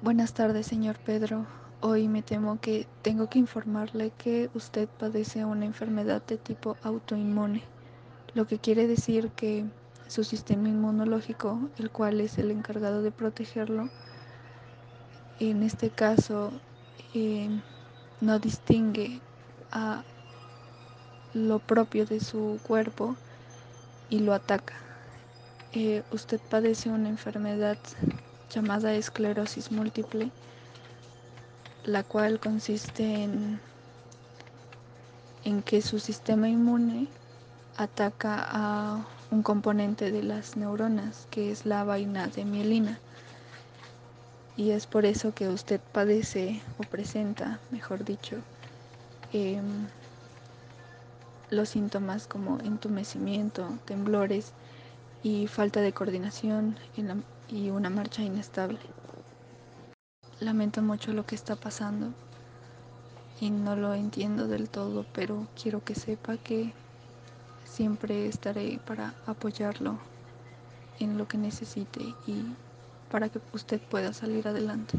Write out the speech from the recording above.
Buenas tardes, señor Pedro. Hoy me temo que tengo que informarle que usted padece una enfermedad de tipo autoinmune, lo que quiere decir que su sistema inmunológico, el cual es el encargado de protegerlo, en este caso eh, no distingue a lo propio de su cuerpo y lo ataca. Eh, usted padece una enfermedad llamada esclerosis múltiple, la cual consiste en, en que su sistema inmune ataca a un componente de las neuronas, que es la vaina de mielina. Y es por eso que usted padece o presenta, mejor dicho, eh, los síntomas como entumecimiento, temblores y falta de coordinación y una marcha inestable. Lamento mucho lo que está pasando y no lo entiendo del todo, pero quiero que sepa que siempre estaré para apoyarlo en lo que necesite y para que usted pueda salir adelante.